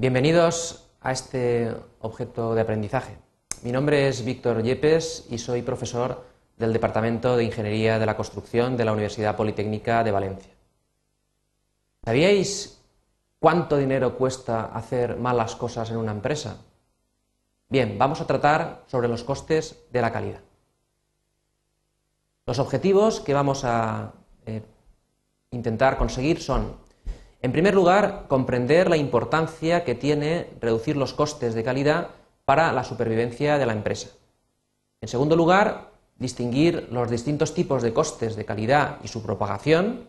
Bienvenidos a este objeto de aprendizaje. Mi nombre es Víctor Yepes y soy profesor del Departamento de Ingeniería de la Construcción de la Universidad Politécnica de Valencia. ¿Sabíais cuánto dinero cuesta hacer malas cosas en una empresa? Bien, vamos a tratar sobre los costes de la calidad. Los objetivos que vamos a eh, intentar conseguir son, en primer lugar, comprender la importancia que tiene reducir los costes de calidad para la supervivencia de la empresa. En segundo lugar, distinguir los distintos tipos de costes de calidad y su propagación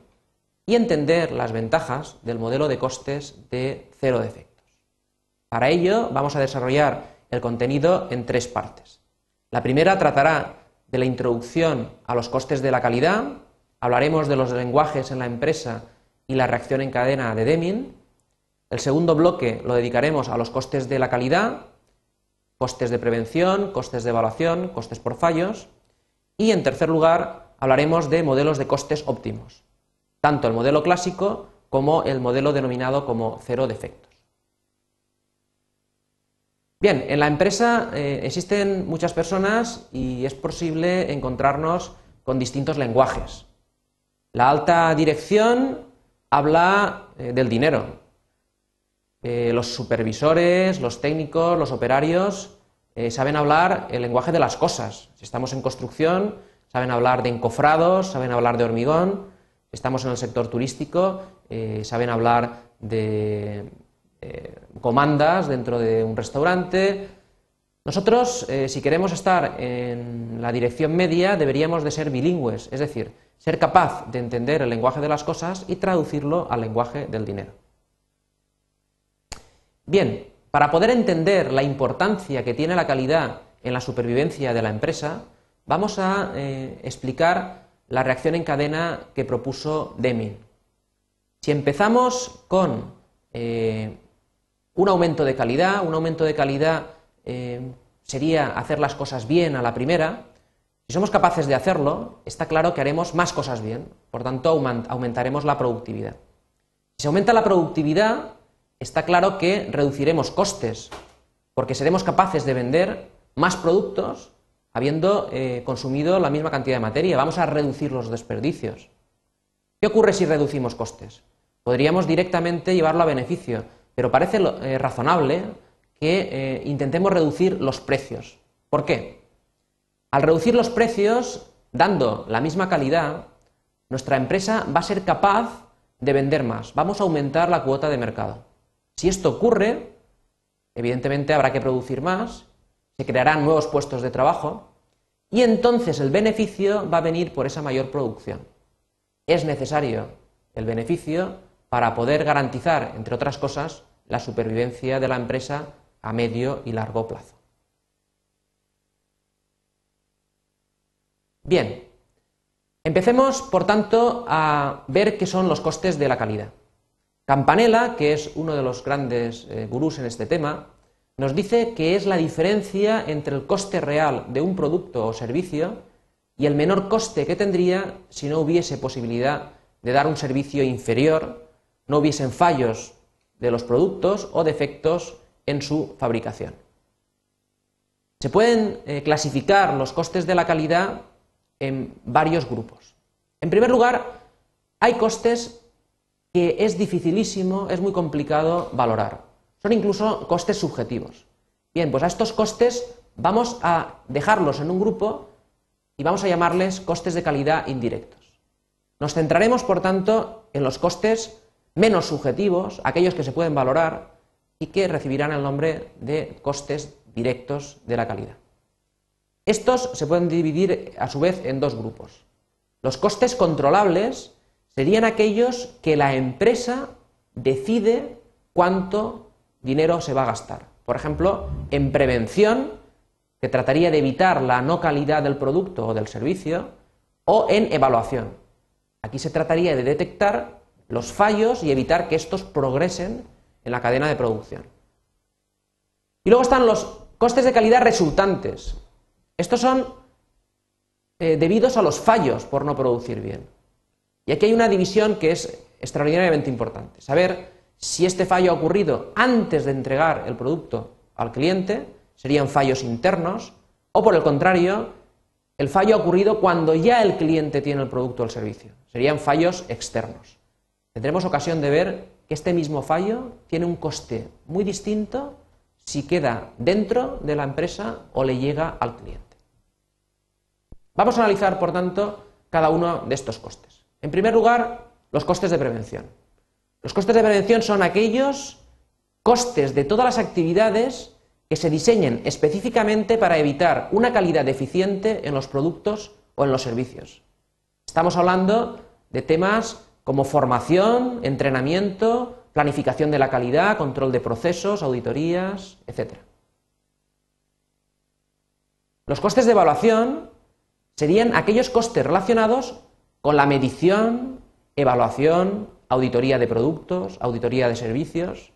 y entender las ventajas del modelo de costes de cero defectos. Para ello, vamos a desarrollar el contenido en tres partes. La primera tratará de la introducción a los costes de la calidad, hablaremos de los lenguajes en la empresa y la reacción en cadena de Deming. El segundo bloque lo dedicaremos a los costes de la calidad, costes de prevención, costes de evaluación, costes por fallos. Y en tercer lugar hablaremos de modelos de costes óptimos, tanto el modelo clásico como el modelo denominado como cero defectos. Bien, en la empresa eh, existen muchas personas y es posible encontrarnos con distintos lenguajes. La alta dirección habla eh, del dinero. Eh, los supervisores, los técnicos, los operarios saben hablar el lenguaje de las cosas. Si estamos en construcción, saben hablar de encofrados, saben hablar de hormigón. Estamos en el sector turístico, saben hablar de eh, comandas dentro de un restaurante. Nosotros, eh, si queremos estar en la dirección media, deberíamos de ser bilingües, es decir, ser capaz de entender el lenguaje de las cosas y traducirlo al lenguaje del dinero. Bien, para poder entender la importancia que tiene la calidad en la supervivencia de la empresa, vamos a eh, explicar la reacción en cadena que propuso Deming. Si empezamos con un aumento de calidad, un aumento de calidad eh, sería hacer las cosas bien a la primera. Si somos capaces de hacerlo, está claro que haremos más cosas bien, por tanto aumentaremos la productividad. Si se aumenta la productividad, está claro que reduciremos costes, porque seremos capaces de vender más productos habiendo eh, consumido la misma cantidad de materia. Vamos a reducir los desperdicios. ¿Qué ocurre si reducimos costes? Podríamos directamente llevarlo a beneficio, pero parece eh, razonable que eh, intentemos reducir los precios. ¿Por qué? Al reducir los precios, dando la misma calidad, nuestra empresa va a ser capaz de vender más, vamos a aumentar la cuota de mercado. Si esto ocurre, evidentemente habrá que producir más, se crearán nuevos puestos de trabajo y entonces el beneficio va a venir por esa mayor producción. Es necesario el beneficio para poder garantizar, entre otras cosas, la supervivencia de la empresa a medio y largo plazo. Bien, empecemos por tanto a ver qué son los costes de la calidad. Campanella, que es uno de los grandes eh, gurús en este tema, nos dice que es la diferencia entre el coste real de un producto o servicio y el menor coste que tendría si no hubiese posibilidad de dar un servicio inferior, no hubiesen fallos de los productos o defectos en su fabricación. Se pueden eh, clasificar los costes de la calidad en varios grupos. En primer lugar, hay costes que es dificilísimo, es muy complicado valorar. Son incluso costes subjetivos. Bien, pues a estos costes vamos a dejarlos en un grupo y vamos a llamarles costes de calidad indirectos. Nos centraremos, por tanto, en los costes menos subjetivos, aquellos que se pueden valorar y que recibirán el nombre de costes directos de la calidad. Estos se pueden dividir a su vez en dos grupos. Los costes controlables serían aquellos que la empresa decide cuánto dinero se va a gastar. Por ejemplo, en prevención, que trataría de evitar la no calidad del producto o del servicio, o en evaluación. Aquí se trataría de detectar los fallos y evitar que estos progresen en la cadena de producción. Y luego están los costes de calidad resultantes. Estos son eh, debidos a los fallos por no producir bien. Y aquí hay una división que es extraordinariamente importante. Saber Si este fallo ha ocurrido antes de entregar el producto al cliente, serían fallos internos, o por el contrario, el fallo ha ocurrido cuando ya el cliente tiene el producto o el servicio. Serían fallos externos. Tendremos ocasión de ver que este mismo fallo tiene un coste muy distinto si queda dentro de la empresa o le llega al cliente. Vamos a analizar, por tanto, cada uno de estos costes. En primer lugar, los costes de prevención. Los costes de prevención son aquellos costes de todas las actividades que se diseñen específicamente para evitar una calidad deficiente en los productos o en los servicios. Estamos hablando de temas como formación, entrenamiento, planificación de la calidad, control de procesos, auditorías, etc. Los costes de evaluación serían aquellos costes relacionados con la medición, evaluación, auditoría de productos, auditoría de servicios.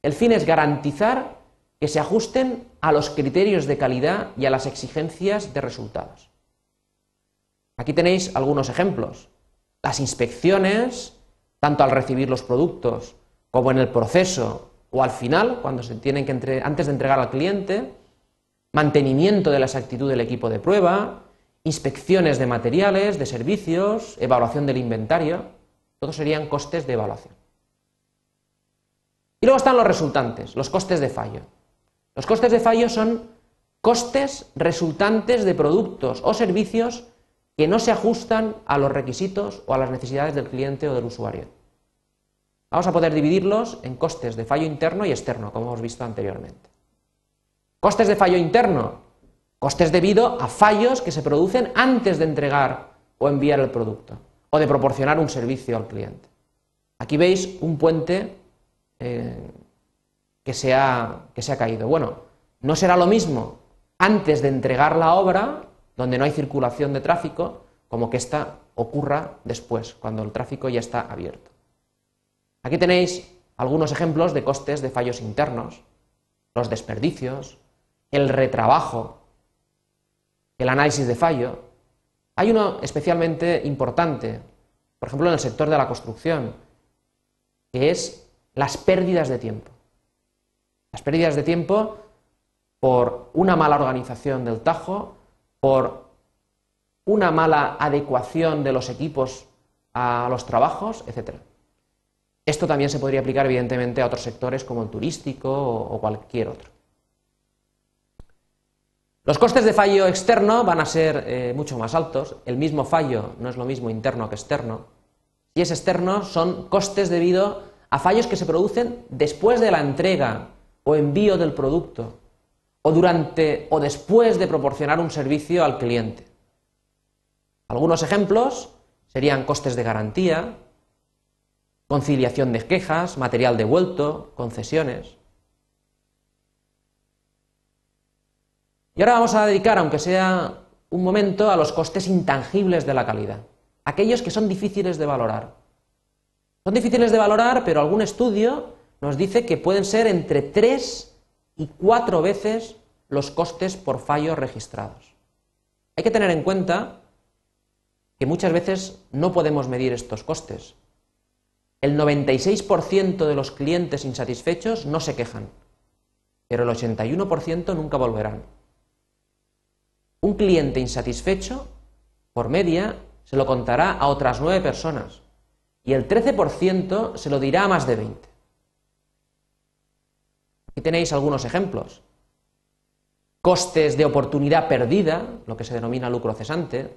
El fin es garantizar que se ajusten a los criterios de calidad y a las exigencias de resultados. Aquí tenéis algunos ejemplos. Las inspecciones, tanto al recibir los productos como en el proceso o al final, cuando se tienen que antes de entregar al cliente, mantenimiento de la exactitud del equipo de prueba, inspecciones de materiales, de servicios, evaluación del inventario, todos serían costes de evaluación. Y luego están los resultantes, los costes de fallo. Los costes de fallo son costes resultantes de productos o servicios que no se ajustan a los requisitos o a las necesidades del cliente o del usuario. Vamos a poder dividirlos en costes de fallo interno y externo, como hemos visto anteriormente. Costes de fallo interno, costes debido a fallos que se producen antes de entregar o enviar el producto o de proporcionar un servicio al cliente. Aquí veis un puente eh, que se, ha, que se ha caído. Bueno, no será lo mismo antes de entregar la obra, donde no hay circulación de tráfico, como que esta ocurra después, cuando el tráfico ya está abierto. Aquí tenéis algunos ejemplos de costes de fallos internos, los desperdicios, el retrabajo, el análisis de fallo. Hay uno especialmente importante, por ejemplo en el sector de la construcción, que es las pérdidas de tiempo. Las pérdidas de tiempo por una mala organización del tajo, por una mala adecuación de los equipos a los trabajos, etc. Esto también se podría aplicar, evidentemente, a otros sectores como el turístico o cualquier otro. Los costes de fallo externo van a ser eh, mucho más altos. El mismo fallo no es lo mismo interno que externo. Si es externo, son costes debido a fallos que se producen después de la entrega o envío del producto, o durante o después de proporcionar un servicio al cliente. Algunos ejemplos serían costes de garantía, conciliación de quejas, material devuelto, concesiones. Y ahora vamos a dedicar, aunque sea un momento, a los costes intangibles de la calidad, aquellos que son difíciles de valorar. Son difíciles de valorar, pero algún estudio nos dice que pueden ser entre tres y cuatro veces los costes por fallo registrados. Hay que tener en cuenta que muchas veces no podemos medir estos costes. El 96% de los clientes insatisfechos no se quejan, pero el 81% nunca volverán. Un cliente insatisfecho, por media, se lo contará a otras nueve personas y el 13% se lo dirá a más de 20. Aquí tenéis algunos ejemplos. Costes de oportunidad perdida, lo que se denomina lucro cesante,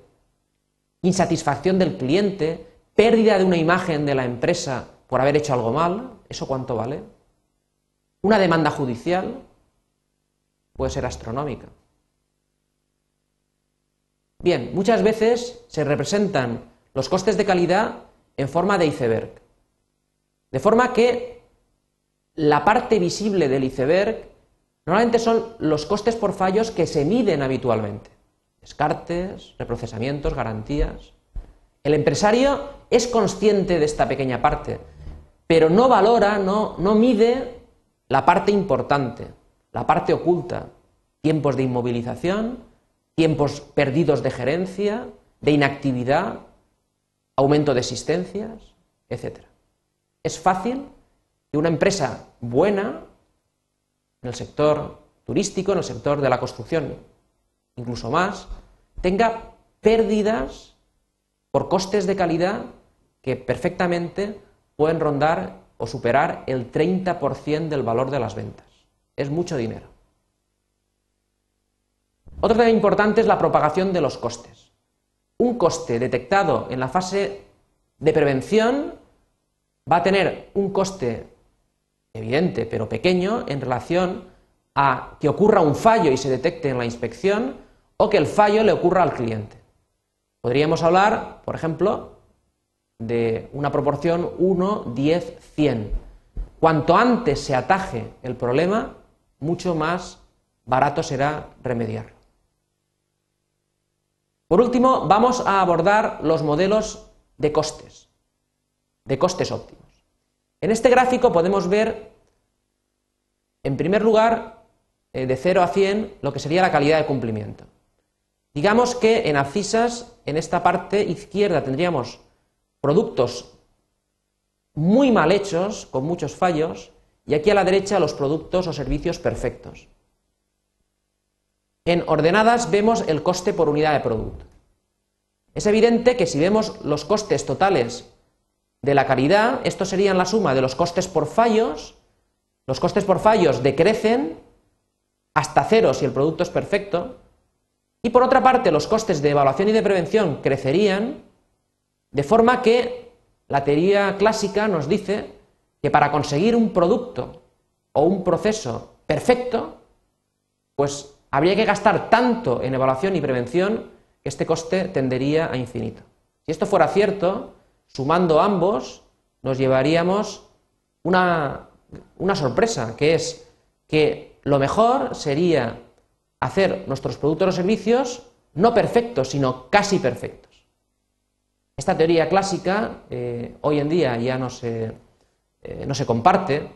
insatisfacción del cliente, pérdida de una imagen de la empresa por haber hecho algo mal, ¿eso cuánto vale? Una demanda judicial puede ser astronómica. Bien, muchas veces se representan los costes de calidad en forma de iceberg. De forma que la parte visible del iceberg normalmente son los costes por fallos que se miden habitualmente. Descartes, reprocesamientos, garantías. El empresario es consciente de esta pequeña parte, pero no valora, no, no mide la parte importante, la parte oculta, tiempos de inmovilización, tiempos perdidos de gerencia, de inactividad, aumento de existencias, etc. Es fácil que una empresa buena, en el sector turístico, en el sector de la construcción, incluso más, tenga pérdidas por costes de calidad que perfectamente pueden rondar o superar el 30% del valor de las ventas. Es mucho dinero. Otro tema importante es la propagación de los costes. Un coste detectado en la fase de prevención va a tener un coste evidente pero pequeño en relación a que ocurra un fallo y se detecte en la inspección o que el fallo le ocurra al cliente. Podríamos hablar, por ejemplo, de una proporción 1, 10, 100. Cuanto antes se ataje el problema, mucho más barato será remediarlo. Por último, vamos a abordar los modelos de costes, de costes óptimos. En este gráfico podemos ver, en primer lugar, eh, de 0 a 100, lo que sería la calidad de cumplimiento. Digamos que en Abscisas, en esta parte izquierda, tendríamos productos muy mal hechos, con muchos fallos, y aquí a la derecha los productos o servicios perfectos. En ordenadas vemos el coste por unidad de producto. Es evidente que si vemos los costes totales de la calidad, esto serían la suma de los costes por fallos, los costes por fallos decrecen hasta cero si el producto es perfecto, y por otra parte los costes de evaluación y de prevención crecerían, de forma que la teoría clásica nos dice que para conseguir un producto o un proceso perfecto, pues habría que gastar tanto en evaluación y prevención que este coste tendería a infinito. Si esto fuera cierto, sumando ambos, nos llevaríamos una, una sorpresa, que es que lo mejor sería hacer nuestros productos o servicios no perfectos, sino casi perfectos. Esta teoría clásica eh, hoy en día ya no se, eh, no se, comparte,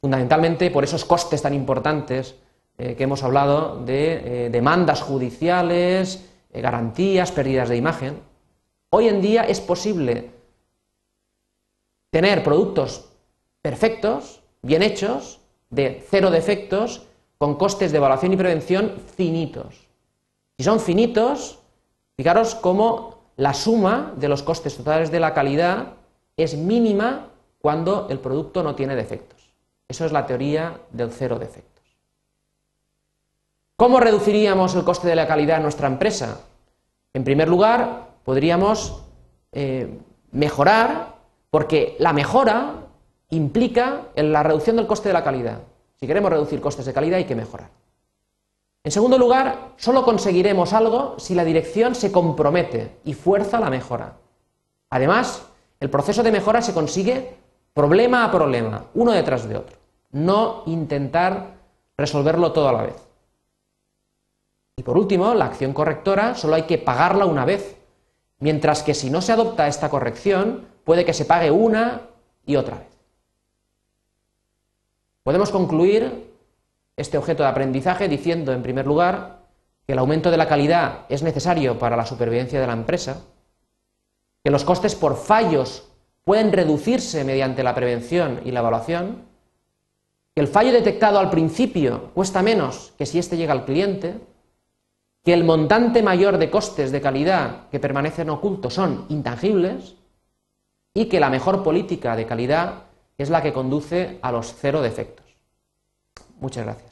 fundamentalmente por esos costes tan importantes eh, que hemos hablado de demandas judiciales, garantías, pérdidas de imagen. Hoy en día es posible tener productos perfectos, bien hechos, de cero defectos, con costes de evaluación y prevención finitos. Si son finitos, fijaros cómo la suma de los costes totales de la calidad es mínima cuando el producto no tiene defectos. Eso es la teoría del cero defectos. ¿Cómo reduciríamos el coste de la calidad en nuestra empresa? En primer lugar, podríamos eh, mejorar, porque la mejora implica la reducción del coste de la calidad. Si queremos reducir costes de calidad hay que mejorar. En segundo lugar, solo conseguiremos algo si la dirección se compromete y fuerza la mejora. Además, el proceso de mejora se consigue problema a problema, uno detrás de otro, no intentar resolverlo todo a la vez. Y por último, la acción correctora solo hay que pagarla una vez, mientras que si no se adopta esta corrección, puede que se pague una y otra vez. Podemos concluir este objeto de aprendizaje diciendo, en primer lugar, que el aumento de la calidad es necesario para la supervivencia de la empresa, que los costes por fallos pueden reducirse mediante la prevención y la evaluación, que el fallo detectado al principio cuesta menos que si éste llega al cliente, que el montante mayor de costes de calidad que permanecen ocultos son intangibles y que la mejor política de calidad es la que conduce a los cero defectos. Muchas gracias.